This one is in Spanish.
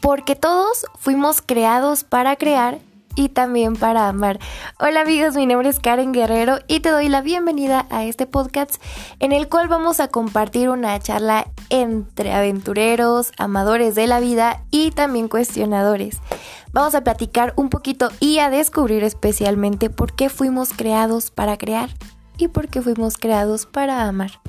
porque todos fuimos creados para crear y también para amar. Hola amigos, mi nombre es Karen Guerrero y te doy la bienvenida a este podcast en el cual vamos a compartir una charla entre aventureros, amadores de la vida y también cuestionadores. Vamos a platicar un poquito y a descubrir especialmente por qué fuimos creados para crear y por qué fuimos creados para amar.